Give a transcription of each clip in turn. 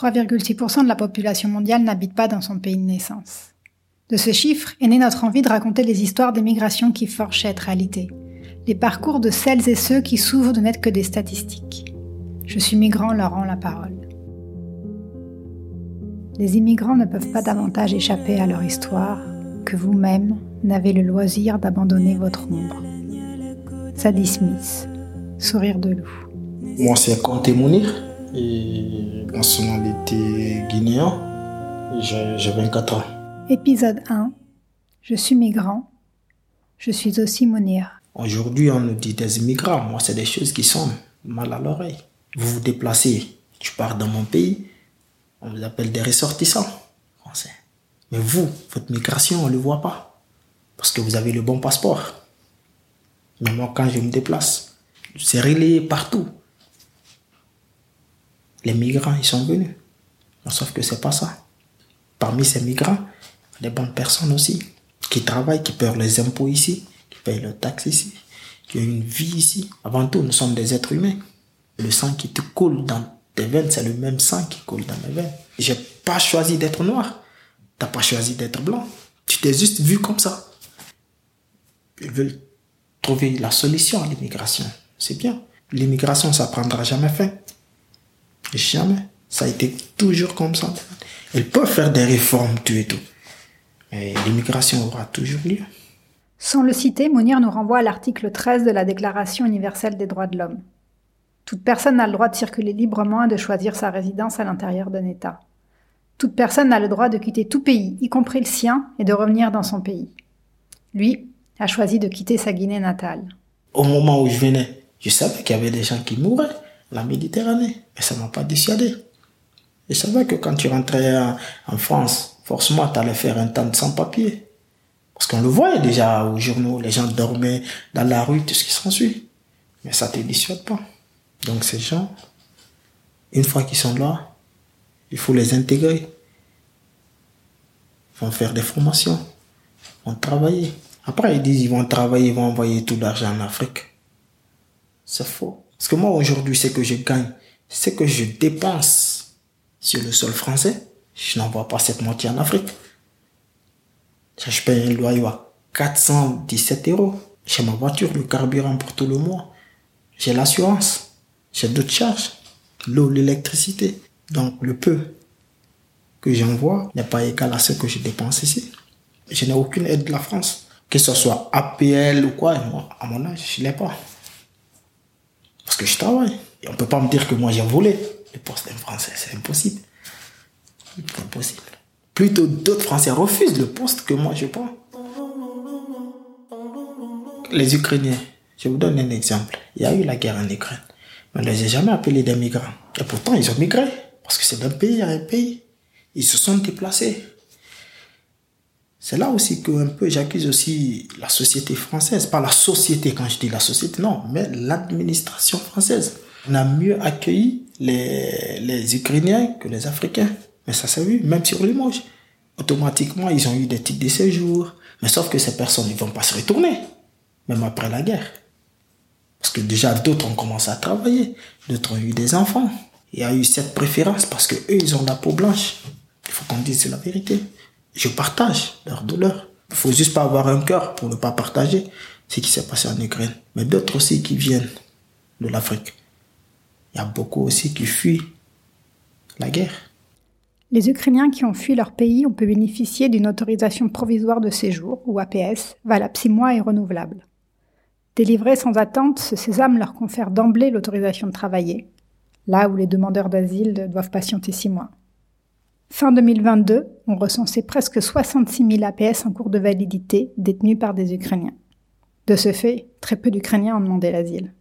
3,6% de la population mondiale n'habite pas dans son pays de naissance. De ce chiffre est née notre envie de raconter les histoires des migrations qui forgent cette réalité, les parcours de celles et ceux qui souffrent de n'être que des statistiques. Je suis migrant leur rend la parole. Les immigrants ne peuvent pas davantage échapper à leur histoire que vous-même n'avez le loisir d'abandonner votre ombre. Sadie sourire de loup. Moi, c'est Mounir, et nationalité guinéen. J'ai 24 ans. Épisode 1. Je suis migrant. Je suis aussi Mounir. Aujourd'hui, on nous dit des immigrants. Moi, c'est des choses qui sont mal à l'oreille. Vous vous déplacez, tu pars dans mon pays, on vous appelle des ressortissants français. Mais vous, votre migration, on ne le voit pas. Parce que vous avez le bon passeport. Mais moi, quand je me déplace, c'est relayé partout. Les migrants, ils sont venus. Sauf que c'est pas ça. Parmi ces migrants, il y a des bonnes personnes aussi, qui travaillent, qui payent les impôts ici, qui payent leurs taxes ici, qui ont une vie ici. Avant tout, nous sommes des êtres humains. Le sang qui te coule dans tes veines, c'est le même sang qui coule dans mes veines. J'ai pas choisi d'être noir. T'as pas choisi d'être blanc. Tu t'es juste vu comme ça. Ils veulent trouver la solution à l'immigration. C'est bien. L'immigration, ça prendra jamais fin. Jamais. Ça a été toujours comme ça. Ils peuvent faire des réformes, tout et tout. Mais l'immigration aura toujours lieu. Sans le citer, Mounir nous renvoie à l'article 13 de la Déclaration universelle des droits de l'homme. Toute personne a le droit de circuler librement et de choisir sa résidence à l'intérieur d'un État. Toute personne a le droit de quitter tout pays, y compris le sien, et de revenir dans son pays. Lui a choisi de quitter sa Guinée natale. Au moment où je venais, je savais qu'il y avait des gens qui mouraient la Méditerranée. Et ça m'a pas dissuadé. Je savais que quand tu rentrais en, France, forcément, tu allais faire un temps sans-papier. Parce qu'on le voyait déjà aux journaux, les gens dormaient dans la rue, tout ce qui s'ensuit. Mais ça ne te dissuade pas. Donc ces gens, une fois qu'ils sont là, il faut les intégrer. Ils vont faire des formations, ils vont travailler. Après, ils disent ils vont travailler, ils vont envoyer tout l'argent en Afrique. C'est faux. Parce que moi, aujourd'hui, ce que je gagne, ce que je dépense sur le sol français, je n'envoie pas cette moitié en Afrique. Je paye un loyer à 417 euros. J'ai ma voiture, le carburant pour tout le mois. J'ai l'assurance. J'ai d'autres charges. L'eau, l'électricité. Donc, le peu que j'envoie n'est pas égal à ce que je dépense ici. Je n'ai aucune aide de la France. Que ce soit APL ou quoi, à mon âge, je ne l'ai pas. Parce que je travaille. Et on ne peut pas me dire que moi j'ai volé le poste d'un Français. C'est impossible. C'est impossible. Plutôt d'autres Français refusent le poste que moi je prends. Les Ukrainiens, je vous donne un exemple. Il y a eu la guerre en Ukraine. Mais on ne les a jamais appelés des migrants. Et pourtant, ils ont migré. Parce que c'est d'un pays à un pays. Ils se sont déplacés. C'est là aussi que un peu j'accuse aussi la société française, pas la société quand je dis la société, non, mais l'administration française. On a mieux accueilli les, les Ukrainiens que les Africains. Mais ça s'est vu, même sur Limoges. Automatiquement, ils ont eu des titres de séjour. Mais sauf que ces personnes, ils vont pas se retourner, même après la guerre. Parce que déjà, d'autres ont commencé à travailler, d'autres ont eu des enfants. Il y a eu cette préférence parce que eux, ils ont la peau blanche. Il faut qu'on dise la vérité je partage leur douleur. Il faut juste pas avoir un cœur pour ne pas partager ce qui s'est passé en Ukraine. Mais d'autres aussi qui viennent de l'Afrique. Il y a beaucoup aussi qui fuient la guerre. Les Ukrainiens qui ont fui leur pays ont pu bénéficier d'une autorisation provisoire de séjour, ou APS, valable six mois et renouvelable. Délivrés sans attente, ce sésame leur confère d'emblée l'autorisation de travailler, là où les demandeurs d'asile doivent patienter six mois. Fin 2022, on recensait presque 66 000 APS en cours de validité détenus par des Ukrainiens. De ce fait, très peu d'Ukrainiens ont demandé l'asile.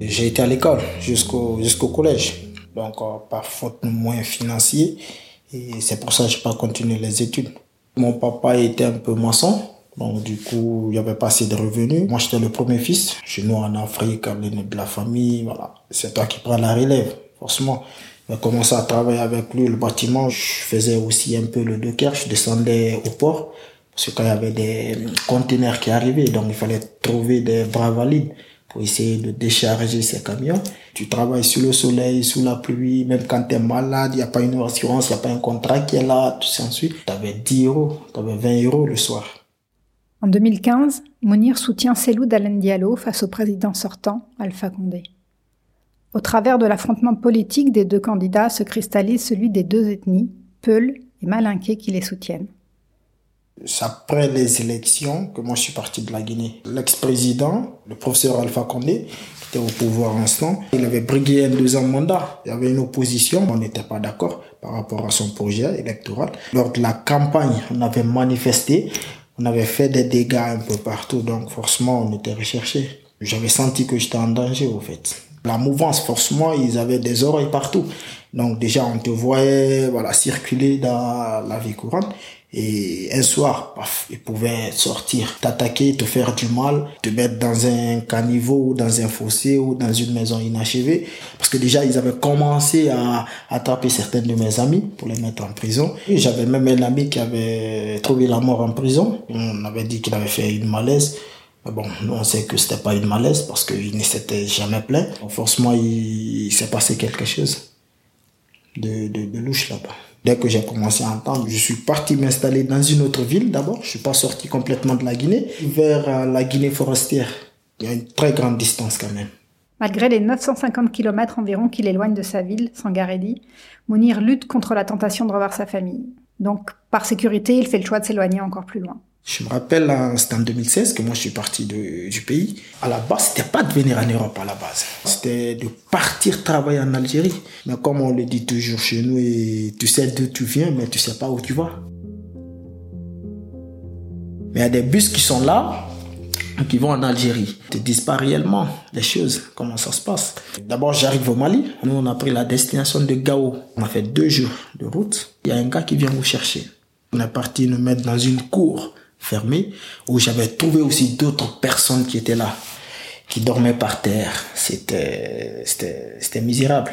J'ai été à l'école jusqu'au collège, donc euh, par faute de moyens financiers, et c'est pour ça que je n'ai pas continué les études. Mon papa était un peu maçon, donc du coup, il n'y avait pas assez de revenus. Moi, j'étais le premier fils. Chez nous, en Afrique, l'aîné de la famille, voilà. C'est toi qui prends la relève, forcément. J'ai commencé à travailler avec lui le bâtiment. Je faisais aussi un peu le docker. Je descendais au port. Parce que quand il y avait des conteneurs qui arrivaient, donc il fallait trouver des bras valides pour essayer de décharger ces camions. Tu travailles sous le soleil, sous la pluie, même quand tu es malade, il n'y a pas une assurance, il n'y a pas un contrat qui est là, tout ça ensuite. Tu avais 10 euros, tu avais 20 euros le soir. En 2015, Mounir soutient Cellou Dalen Diallo face au président sortant, Alpha Condé. Au travers de l'affrontement politique des deux candidats se cristallise celui des deux ethnies, Peul et Malinqué, qui les soutiennent. C'est après les élections que moi je suis parti de la Guinée. L'ex-président, le professeur Alpha Condé, qui était au pouvoir en ce temps, il avait brigué un deuxième mandat. Il y avait une opposition, on n'était pas d'accord par rapport à son projet électoral. Lors de la campagne, on avait manifesté, on avait fait des dégâts un peu partout, donc forcément on était recherché. J'avais senti que j'étais en danger au fait. La mouvance, forcément, ils avaient des oreilles partout. Donc déjà, on te voyait voilà, circuler dans la vie courante. Et un soir, paf, ils pouvaient sortir, t'attaquer, te faire du mal, te mettre dans un caniveau ou dans un fossé ou dans une maison inachevée. Parce que déjà, ils avaient commencé à attraper certains de mes amis pour les mettre en prison. J'avais même un ami qui avait trouvé la mort en prison. On avait dit qu'il avait fait une malaise. Mais bon, nous on sait que c'était pas une malaise parce qu'il ne s'était jamais plaint. forcément, il, s'est passé quelque chose de louche là-bas. Dès que j'ai commencé à entendre, je suis parti m'installer dans une autre ville d'abord. Je suis pas sorti complètement de la Guinée, vers euh, la Guinée forestière. Il y a une très grande distance quand même. Malgré les 950 km environ qu'il éloigne de sa ville, Sangaredi, Mounir lutte contre la tentation de revoir sa famille. Donc, par sécurité, il fait le choix de s'éloigner encore plus loin. Je me rappelle, c'était en 2016 que moi je suis parti du pays. À la base, c'était pas de venir en Europe à la base. C'était de partir travailler en Algérie. Mais comme on le dit toujours chez nous, et tu sais d'où tu viens, mais tu sais pas où tu vas. Mais il y a des bus qui sont là, qui vont en Algérie. Ils te disent pas réellement les choses, comment ça se passe. D'abord, j'arrive au Mali. Nous, on a pris la destination de Gao. On a fait deux jours de route. Il y a un gars qui vient vous chercher. On est parti nous mettre dans une cour fermé, où j'avais trouvé aussi d'autres personnes qui étaient là, qui dormaient par terre. C'était, c'était, c'était misérable.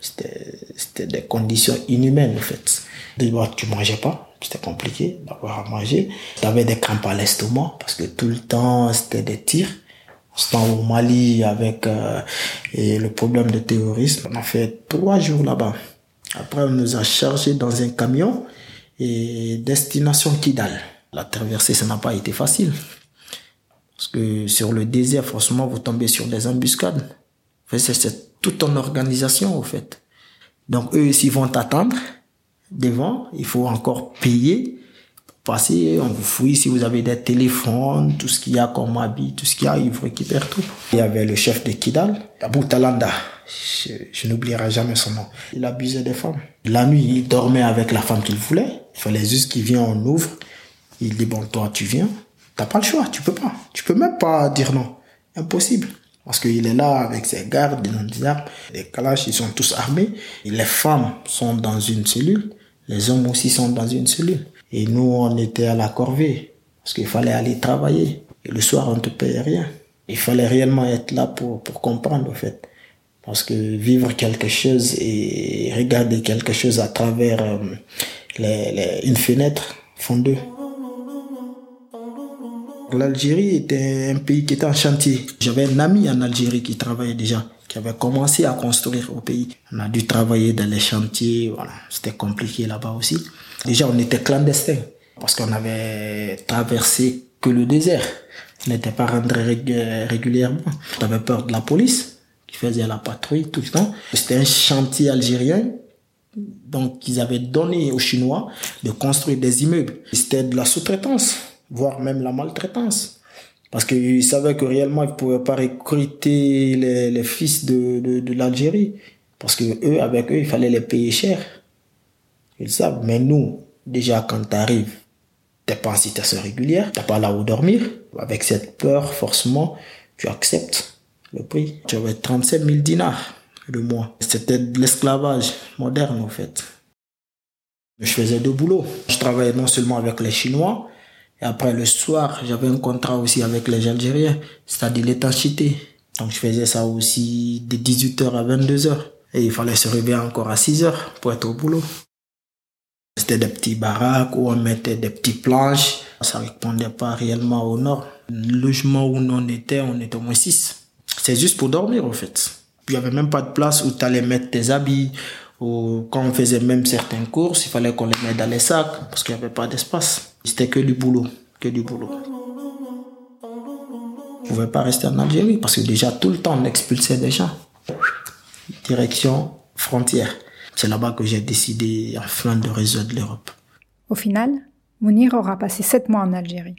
C'était, c'était des conditions inhumaines, en fait. D'abord, tu mangeais pas. C'était compliqué d'avoir à manger. J'avais des crampes à l'estomac parce que tout le temps, c'était des tirs. C'était au Mali avec euh, le problème de terrorisme. On a fait trois jours là-bas. Après, on nous a chargés dans un camion et destination Kidal. La traversée, ça n'a pas été facile. Parce que sur le désert, forcément, vous tombez sur des embuscades. c'est toute une organisation, au fait. Donc, eux, s'ils vont t'attendre devant, il faut encore payer pour passer. On vous fouille si vous avez des téléphones, tout ce qu'il y a comme habit, tout ce qu'il y a, ils vous récupèrent tout. Il y avait le chef de Kidal, Abou Talanda. Je, je n'oublierai jamais son nom. Il abusait des femmes. La nuit, il dormait avec la femme qu'il voulait. Il fallait juste qu'il vienne, on ouvre. Il dit, bon, toi, tu viens. T'as pas le choix, tu peux pas. Tu peux même pas dire non. Impossible. Parce qu'il est là avec ses gardes, des armes. Les calaches, ils sont tous armés. Les femmes sont dans une cellule. Les hommes aussi sont dans une cellule. Et nous, on était à la corvée. Parce qu'il fallait aller travailler. Et le soir, on ne te payait rien. Il fallait réellement être là pour, pour comprendre, en fait. Parce que vivre quelque chose et regarder quelque chose à travers euh, les, les, une fenêtre font. L'Algérie était un pays qui était en chantier. J'avais un ami en Algérie qui travaillait déjà, qui avait commencé à construire au pays. On a dû travailler dans les chantiers, voilà. C'était compliqué là-bas aussi. Déjà, on était clandestins parce qu'on avait traversé que le désert. On n'était pas rentré régulièrement. On avait peur de la police qui faisait la patrouille tout le temps. C'était un chantier algérien donc, ils avaient donné aux Chinois de construire des immeubles. C'était de la sous-traitance voire même la maltraitance. Parce qu'ils savaient que réellement, ils ne pouvaient pas recruter les, les fils de, de, l'Algérie. Parce que eux, avec eux, il fallait les payer cher. Ils savent. Mais nous, déjà, quand tu arrives, t'es pas en situation régulière, t'as pas là où dormir. Avec cette peur, forcément, tu acceptes le prix. Tu avais 37 000 dinars le mois. C'était de l'esclavage moderne, en fait. Je faisais deux boulots. Je travaillais non seulement avec les Chinois, et après, le soir, j'avais un contrat aussi avec les Algériens, c'est-à-dire l'étanchéité. Donc, je faisais ça aussi de 18h à 22h. Et il fallait se réveiller encore à 6h pour être au boulot. C'était des petits baraques où on mettait des petites planches. Ça répondait pas réellement au nord. Le logement où on était, on était au moins 6. C'est juste pour dormir, en fait. Il n'y avait même pas de place où tu allais mettre tes habits. Ou quand on faisait même certaines courses, il fallait qu'on les mette dans les sacs parce qu'il n'y avait pas d'espace. C'était que du boulot, que du boulot. Je ne pouvais pas rester en Algérie parce que déjà tout le temps on expulsait des gens. Direction frontière. C'est là-bas que j'ai décidé enfin de résoudre l'Europe. Au final, Mounir aura passé sept mois en Algérie.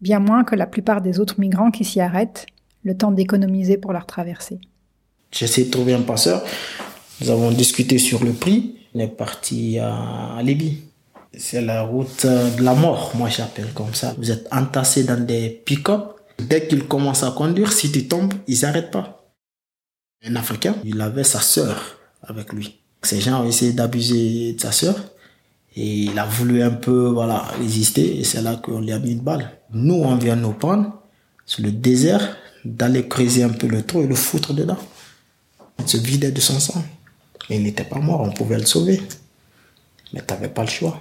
Bien moins que la plupart des autres migrants qui s'y arrêtent, le temps d'économiser pour leur traversée. J'ai essayé de trouver un passeur. Nous avons discuté sur le prix. On est parti à Libye. C'est la route de la mort, moi j'appelle comme ça. Vous êtes entassés dans des pick-up. Dès qu'ils commencent à conduire, si tu tombes, ils n'arrêtent pas. Un Africain, il avait sa sœur avec lui. Ces gens ont essayé d'abuser de sa sœur. Et il a voulu un peu, voilà, résister. Et c'est là qu'on lui a mis une balle. Nous, on vient nous prendre sur le désert, d'aller creuser un peu le trou et le foutre dedans. Il se vidait de son sang. Il n'était pas mort, on pouvait le sauver. Mais tu n'avais pas le choix.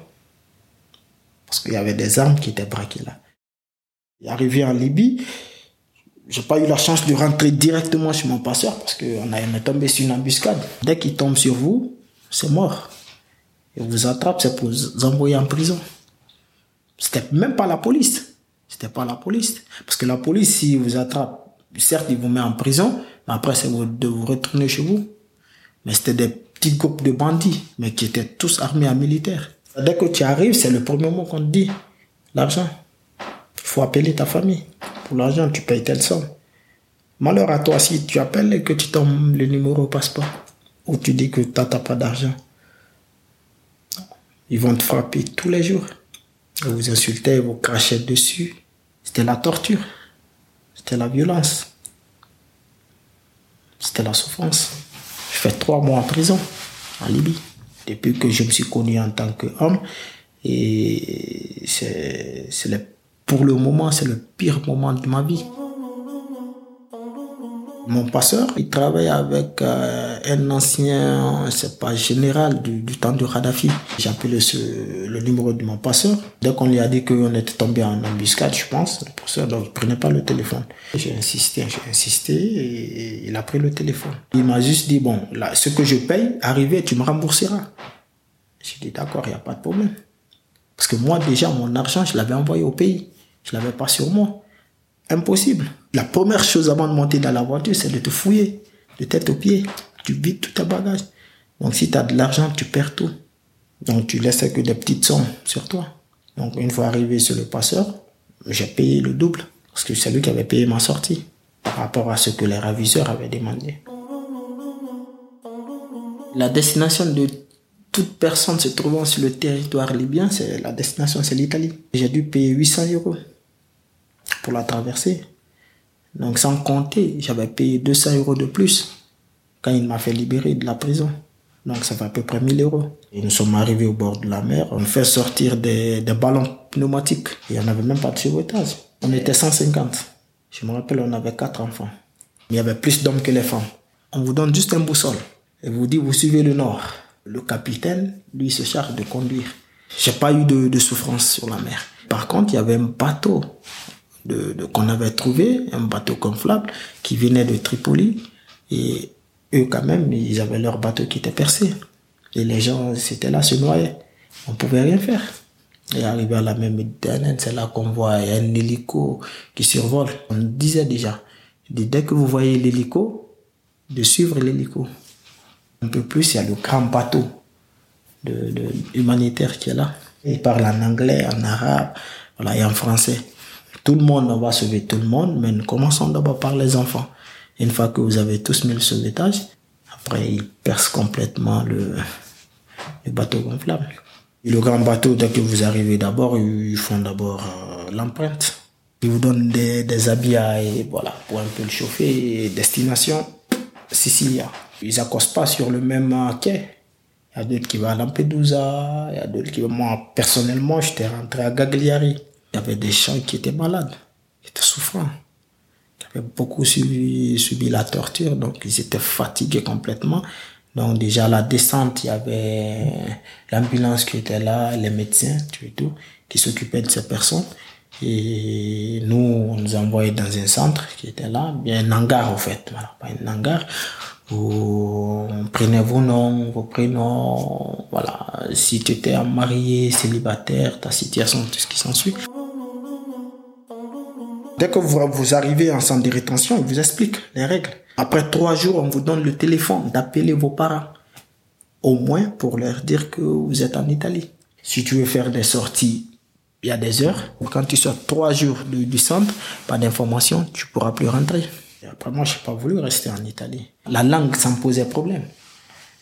Parce qu'il y avait des armes qui étaient braquées là. Arrivé en Libye. J'ai pas eu la chance de rentrer directement chez mon passeur parce qu'on est tombé sur une embuscade. Dès qu'il tombe sur vous, c'est mort. Il vous attrape, c'est pour vous envoyer en prison. C'était même pas la police. C'était pas la police. Parce que la police, si vous attrape, certes, il vous met en prison, mais après, c'est de vous retourner chez vous. Mais c'était des petits groupes de bandits, mais qui étaient tous armés à militaire. Dès que tu arrives, c'est le premier mot qu'on te dit. L'argent. Il faut appeler ta famille. Pour l'argent, tu payes telle somme. Malheur à toi si tu appelles et que tu tombes le numéro au passeport. Ou tu dis que tu n'as pas d'argent. Ils vont te frapper tous les jours. Ils vous insulter, vous cracher dessus. C'était la torture. C'était la violence. C'était la souffrance. Je fais trois mois en prison, en Libye, depuis que je me suis connu en tant qu'homme. Et c'est, pour le moment, c'est le pire moment de ma vie. Mon passeur, il travaille avec euh, un ancien, c'est pas général du, temps de Kadhafi. J'ai appelé le numéro de mon passeur. Dès qu'on lui a dit qu'on était tombé en embuscade, je pense, le passeur ne prenait pas le téléphone. J'ai insisté, j'ai insisté et, il a pris le téléphone. Il m'a juste dit, bon, ce que je paye, arrivé, tu me rembourseras. J'ai dit, d'accord, il n'y a pas de problème. Parce que moi, déjà, mon argent, je l'avais envoyé au pays. Je l'avais pas sur moi. Impossible. La première chose avant de monter dans la voiture, c'est de te fouiller, de tête aux pieds. Tu vides tout tes bagages. Donc si tu as de l'argent, tu perds tout. Donc tu laisses que des petites sommes sur toi. Donc une fois arrivé sur le passeur, j'ai payé le double. Parce que c'est lui qui avait payé ma sortie par rapport à ce que les ravisseurs avaient demandé. La destination de toute personne se trouvant sur le territoire libyen, c'est la destination, c'est l'Italie. J'ai dû payer 800 euros pour la traverser. Donc sans compter, j'avais payé 200 euros de plus quand il m'a fait libérer de la prison. Donc ça fait à peu près 1000 euros. Et nous sommes arrivés au bord de la mer. On fait sortir des, ballons pneumatiques. Et on n'avait même pas de sauvetage. On était 150. Je me rappelle, on avait quatre enfants. il y avait plus d'hommes que les femmes. On vous donne juste un boussole. Et vous dit, vous suivez le nord. Le capitaine, lui, se charge de conduire. J'ai pas eu de souffrance sur la mer. Par contre, il y avait un bateau de, qu'on avait trouvé, un bateau gonflable qui venait de Tripoli. Et eux, quand même, ils avaient leur bateau qui était percé. Et les gens, c'était là, se noyaient. On pouvait rien faire. Et arrivé à la même Méditerranée, c'est là qu'on voit un hélico qui survole. On disait déjà, dès que vous voyez l'hélico, de suivre l'hélico. Un peu plus, il y a le grand bateau de, humanitaire qui est là. Il parle en anglais, en arabe, voilà, et en français. Tout le monde, on va sauver tout le monde, mais nous commençons d'abord par les enfants. Une fois que vous avez tous mis le sauvetage, après ils percent complètement le, le bateau gonflable. Le grand bateau, dès que vous arrivez d'abord, ils font d'abord euh, l'empreinte. Ils vous donnent des, des habits et voilà, pour un peu le chauffer. destination, Sicilia. Ils accostent pas sur le même quai. Il y a d'autres qui vont à Lampedusa, il y a d'autres qui vont... Moi, personnellement, j'étais rentré à Gagliari. Il y avait des gens qui étaient malades, qui étaient souffrants, qui avaient beaucoup subi, subi la torture, donc ils étaient fatigués complètement. Donc déjà la descente, il y avait l'ambulance qui était là, les médecins, tout et tout, qui s'occupaient de ces personnes. Et nous, on nous a envoyés dans un centre qui était là, bien un hangar, en fait. Voilà, pas un hangar. Vous prenez vos noms, vos prénoms, voilà. Si tu étais marié, célibataire, ta situation, tout ce qui s'ensuit. Dès que vous, arrivez en centre de rétention, on vous explique les règles. Après trois jours, on vous donne le téléphone d'appeler vos parents. Au moins pour leur dire que vous êtes en Italie. Si tu veux faire des sorties, il y a des heures. Quand tu sors trois jours du, centre, pas d'information, tu pourras plus rentrer. Et après, moi, je n'ai pas voulu rester en Italie. La langue, ça me posait problème.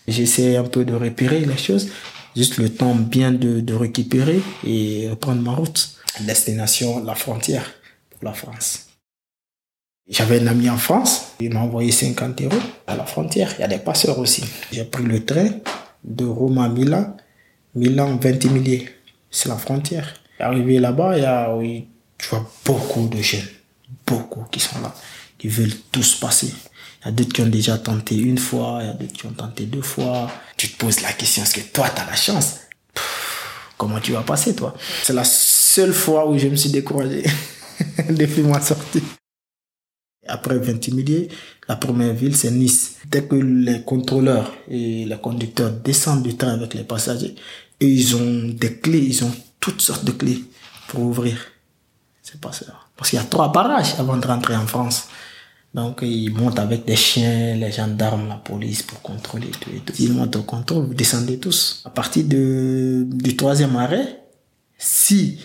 J'essaie un peu de repérer les choses. Juste le temps bien de, de récupérer et reprendre ma route. Destination, la frontière la France. J'avais un ami en France, il m'a envoyé 50 euros à la frontière. Il y a des passeurs aussi. J'ai pris le train de Rome à Milan, Milan 20 milliers. C'est la frontière. Arrivé là-bas, il y a, oui, tu vois beaucoup de jeunes, beaucoup qui sont là, qui veulent tous passer. Il y a d'autres qui ont déjà tenté une fois, il y a d'autres qui ont tenté deux fois. Tu te poses la question, est-ce que toi, tu as la chance? Comment tu vas passer, toi? C'est la seule fois où je me suis découragé depuis ma sortie. Après 20 milliers, la première ville, c'est Nice. Dès que les contrôleurs et les conducteurs descendent du train avec les passagers, ils ont des clés, ils ont toutes sortes de clés pour ouvrir. C'est pas. Parce qu'il y a trois barrages avant de rentrer en France. Donc, ils montent avec des chiens, les gendarmes, la police pour contrôler tout et tout. Ils montent au contrôle, vous descendez tous. À partir de, du troisième arrêt, si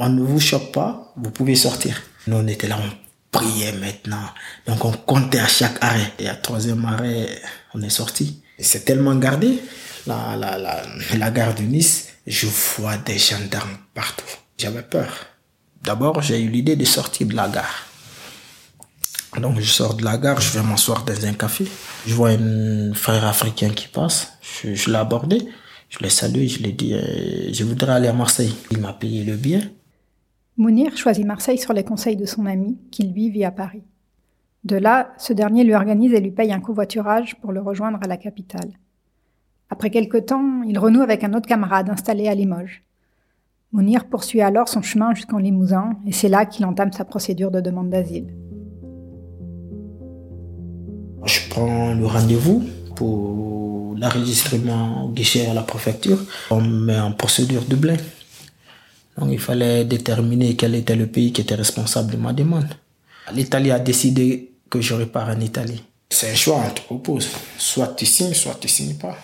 on ne vous chope pas, vous pouvez sortir. Nous, on était là, on priait maintenant. Donc, on comptait à chaque arrêt. Et à troisième arrêt, on est sorti. C'est tellement gardé, la, la, la, la gare de Nice, je vois des gendarmes partout. J'avais peur. D'abord, j'ai eu l'idée de sortir de la gare. Donc, je sors de la gare, je vais m'asseoir dans un café. Je vois un frère africain qui passe. Je, je l'ai abordé. Je l'ai salué, je lui ai dit, euh, je voudrais aller à Marseille. Il m'a payé le billet. Mounir choisit Marseille sur les conseils de son ami, qui lui vit à Paris. De là, ce dernier lui organise et lui paye un covoiturage pour le rejoindre à la capitale. Après quelque temps, il renoue avec un autre camarade installé à Limoges. Mounir poursuit alors son chemin jusqu'en Limousin, et c'est là qu'il entame sa procédure de demande d'asile. Je prends le rendez-vous pour l'enregistrement au guichet à la préfecture. On met en procédure Dublin. Donc il fallait déterminer quel était le pays qui était responsable de ma demande. L'Italie a décidé que je repars en Italie. C'est un choix, on te propose. Soit tu signes, soit tu signes pas.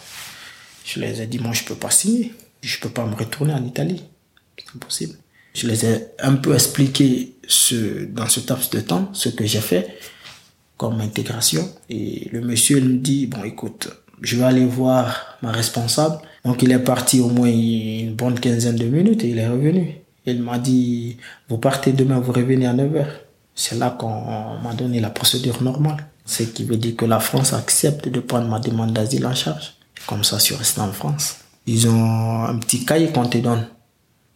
Je les ai dit, moi je peux pas signer. Je peux pas me retourner en Italie. C'est impossible. Je les ai un peu expliqué ce, dans ce laps de temps ce que j'ai fait comme intégration. Et le monsieur me dit, bon écoute, je vais aller voir ma responsable. Donc il est parti au moins une bonne quinzaine de minutes et il est revenu. Il m'a dit, vous partez demain, vous revenez à 9h. C'est là qu'on m'a donné la procédure normale. Ce qui veut dire que la France accepte de prendre ma demande d'asile en charge. Comme ça, je suis resté en France. Ils ont un petit cahier qu'on te donne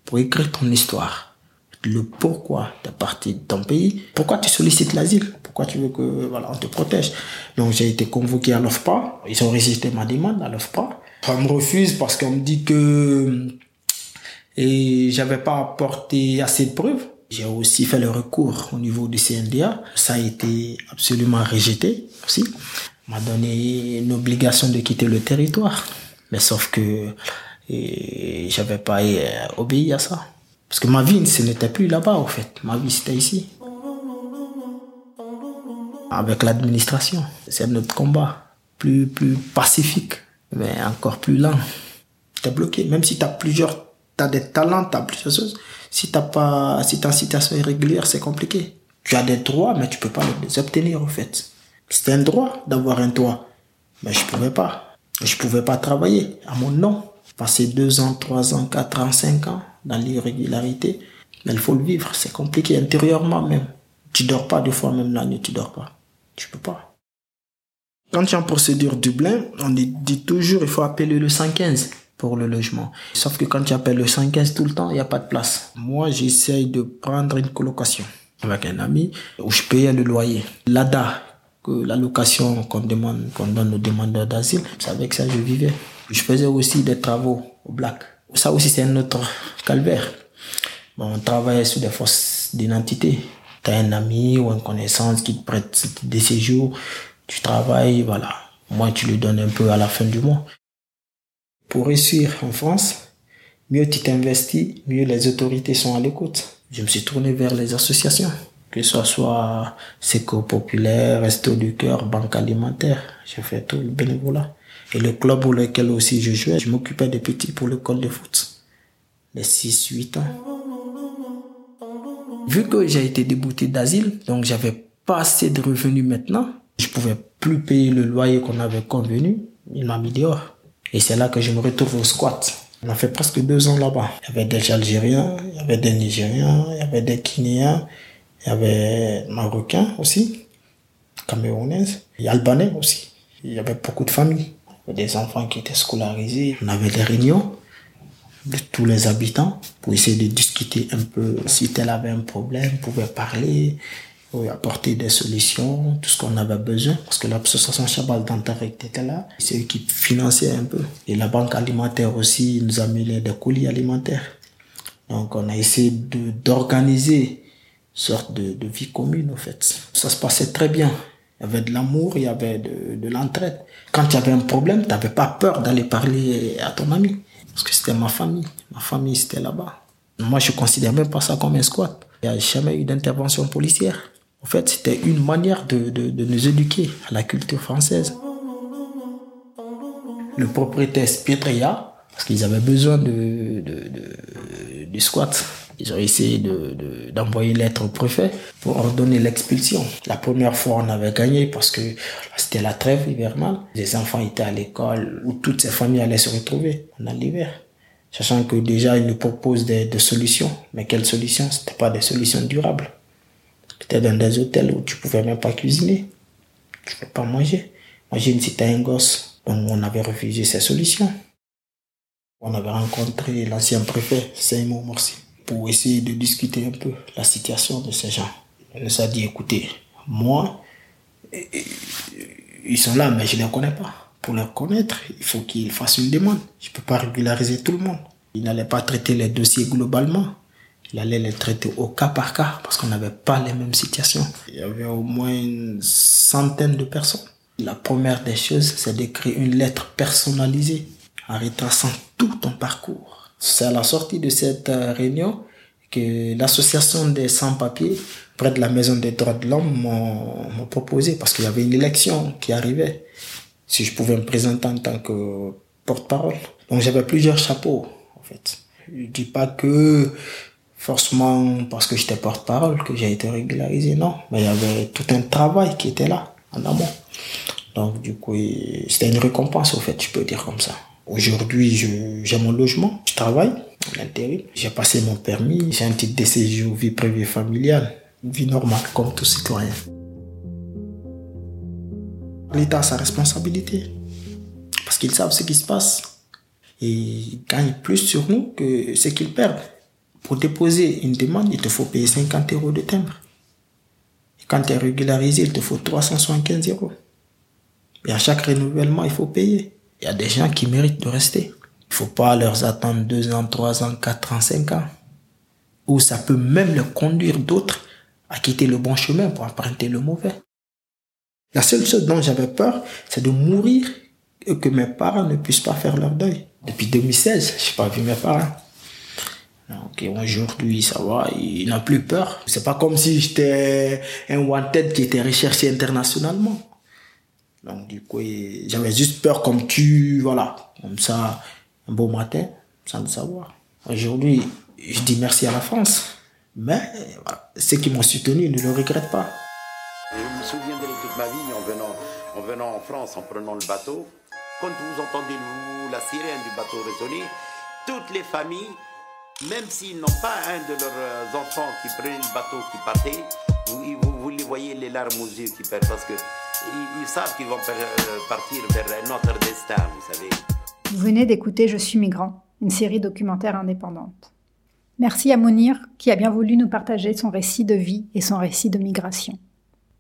pour écrire ton histoire le pourquoi de partir de ton pays, pourquoi tu sollicites l'asile, pourquoi tu veux que voilà on te protège? Donc j'ai été convoqué à l'OFPA, ils ont résisté ma demande à l'OFPA. On me refuse parce qu'on me dit que et j'avais pas apporté assez de preuves. J'ai aussi fait le recours au niveau du CNDA, ça a été absolument rejeté aussi. On m'a donné une obligation de quitter le territoire, mais sauf que et j'avais pas obéi à ça. Parce que ma vie, ce n'était plus là-bas, en fait. Ma vie, c'était ici. Avec l'administration. C'est notre combat. Plus, plus pacifique, mais encore plus lent. T'es bloqué. Même si t'as plusieurs, t'as des talents, t'as plusieurs choses. Si t'as pas, si en situation irrégulière, c'est compliqué. Tu as des droits, mais tu peux pas les obtenir, en fait. C'était un droit d'avoir un toit. Mais je pouvais pas. Je pouvais pas travailler à mon nom. Passer deux ans, trois ans, quatre ans, cinq ans dans l'irrégularité. Mais il faut le vivre, c'est compliqué intérieurement même. Tu dors pas deux fois même la nuit, tu dors pas. Tu peux pas. Quand tu es en procédure Dublin, on dit toujours il faut appeler le 115 pour le logement. Sauf que quand tu appelles le 115 tout le temps, il n'y a pas de place. Moi, j'essaye de prendre une colocation avec un ami où je payais le loyer. L'ADA, que l'allocation qu'on demande, qu'on donne aux demandeurs d'asile, c'est avec ça que je vivais. Je faisais aussi des travaux au black. Ça aussi, c'est un autre calvaire. on travaillait sur des fausses d'identité. Tu as un ami ou une connaissance qui te prête des séjours, tu travailles, voilà. Moi, tu lui donnes un peu à la fin du mois. Pour réussir en France, mieux tu t'investis, mieux les autorités sont à l'écoute. Je me suis tourné vers les associations, que ce soit Seco Populaire, Resto du Cœur, Banque Alimentaire. J'ai fait tout le bénévolat. Et le club pour lequel aussi je jouais, je m'occupais des petits pour le col de foot. Les 6-8 ans. Vu que j'ai été débouté d'asile, donc j'avais pas assez de revenus maintenant, je pouvais plus payer le loyer qu'on avait convenu, il m'a mis dehors. Et c'est là que je me retrouve au squat. On a fait presque deux ans là-bas. Il y avait des Algériens, il y avait des Nigériens, il y avait des Kinéens, il y avait Marocains aussi, Camerounaises, et Albanais aussi. Il y avait beaucoup de familles. Il y avait des enfants qui étaient scolarisés. On avait des réunions de tous les habitants pour essayer de discuter un peu si tel avait un problème, pouvait parler, oui, apporter des solutions, tout ce qu'on avait besoin, parce que l'association Chabal d'Antarek était là, c'est eux qui finançaient un peu. Et la banque alimentaire aussi nous a mis des colis alimentaires. Donc on a essayé d'organiser une sorte de, de, vie commune, en fait. Ça se passait très bien. Il y avait de l'amour, il y avait de, de l'entraide. Quand tu avais un problème, tu n'avais pas peur d'aller parler à ton ami. Parce que c'était ma famille. Ma famille, c'était là-bas. Moi, je ne considère même pas ça comme un squat. Il n'y a jamais eu d'intervention policière. En fait, c'était une manière de, de, de, nous éduquer à la culture française. Le propriétaire Pietria, parce qu'ils avaient besoin de, de, de, squat, ils ont essayé d'envoyer de, lettre au préfet pour ordonner l'expulsion. La première fois, on avait gagné parce que c'était la trêve hivernale. Les enfants étaient à l'école où toutes ces familles allaient se retrouver pendant l'hiver. Sachant que déjà, ils nous proposent des, des solutions. Mais quelles solutions? C'était pas des solutions durables. C'était dans des hôtels où tu pouvais même pas cuisiner. Tu peux pas manger. Imagine si tu un gosse. Donc on avait refusé ces solutions. On avait rencontré l'ancien préfet, Seymour Morsi, pour essayer de discuter un peu la situation de ces gens. Il nous a dit, écoutez, moi, ils sont là, mais je ne les connais pas. Pour les connaître, il faut qu'ils fassent une demande. Je ne peux pas régulariser tout le monde. Il n'allait pas traiter les dossiers globalement. Il allait les traiter au cas par cas parce qu'on n'avait pas les mêmes situations. Il y avait au moins une centaine de personnes. La première des choses, c'est d'écrire une lettre personnalisée en retraçant tout ton parcours. C'est à la sortie de cette euh, réunion que l'association des sans-papiers près de la maison des droits de l'homme m'ont proposé parce qu'il y avait une élection qui arrivait si je pouvais me présenter en tant que porte-parole. Donc j'avais plusieurs chapeaux en fait. Je dis pas que forcément parce que j'étais porte-parole que j'ai été régularisé, non. Mais il y avait tout un travail qui était là, en amont. Donc, du coup, c'était une récompense, au fait, je peux dire comme ça. Aujourd'hui, j'ai mon logement, je travaille. J'ai passé mon permis, j'ai un titre de séjour vie privée familiale, vie normale comme tout citoyen. L'État a sa responsabilité parce qu'ils savent ce qui se passe ils gagnent plus sur nous que ce qu'ils perdent. Pour déposer une demande, il te faut payer 50 euros de timbre. Et quand tu es régularisé, il te faut 375 euros. Et à chaque renouvellement, il faut payer. Il y a des gens qui méritent de rester. Il faut pas leur attendre 2 ans, 3 ans, 4 ans, 5 ans. Ou ça peut même le conduire d'autres à quitter le bon chemin pour emprunter le mauvais. La seule chose dont j'avais peur, c'est de mourir et que mes parents ne puissent pas faire leur deuil. Depuis 2016, je n'ai pas vu mes parents. Donc aujourd'hui, ça va, il n'a plus peur. C'est pas comme si j'étais un wanted qui était recherché internationalement. Donc du coup, j'avais juste peur comme tu, voilà, comme ça, un beau matin, sans le savoir. Aujourd'hui, je dis merci à la France, mais ceux qui m'ont soutenu ne le regrettent pas. Je me souviendrai toute ma vie en venant, en venant en France, en prenant le bateau. Quand vous entendez la sirène du bateau résonner, toutes les familles même s'ils n'ont pas un de leurs euh, enfants qui prenait le bateau, qui partait, vous, vous, les voyez les larmes aux yeux qui perdent parce que ils, savent qu'ils vont euh, partir vers un autre destin, vous savez. Vous venez d'écouter Je suis migrant, une série documentaire indépendante. Merci à Monir qui a bien voulu nous partager son récit de vie et son récit de migration.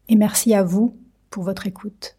Et merci à vous pour votre écoute.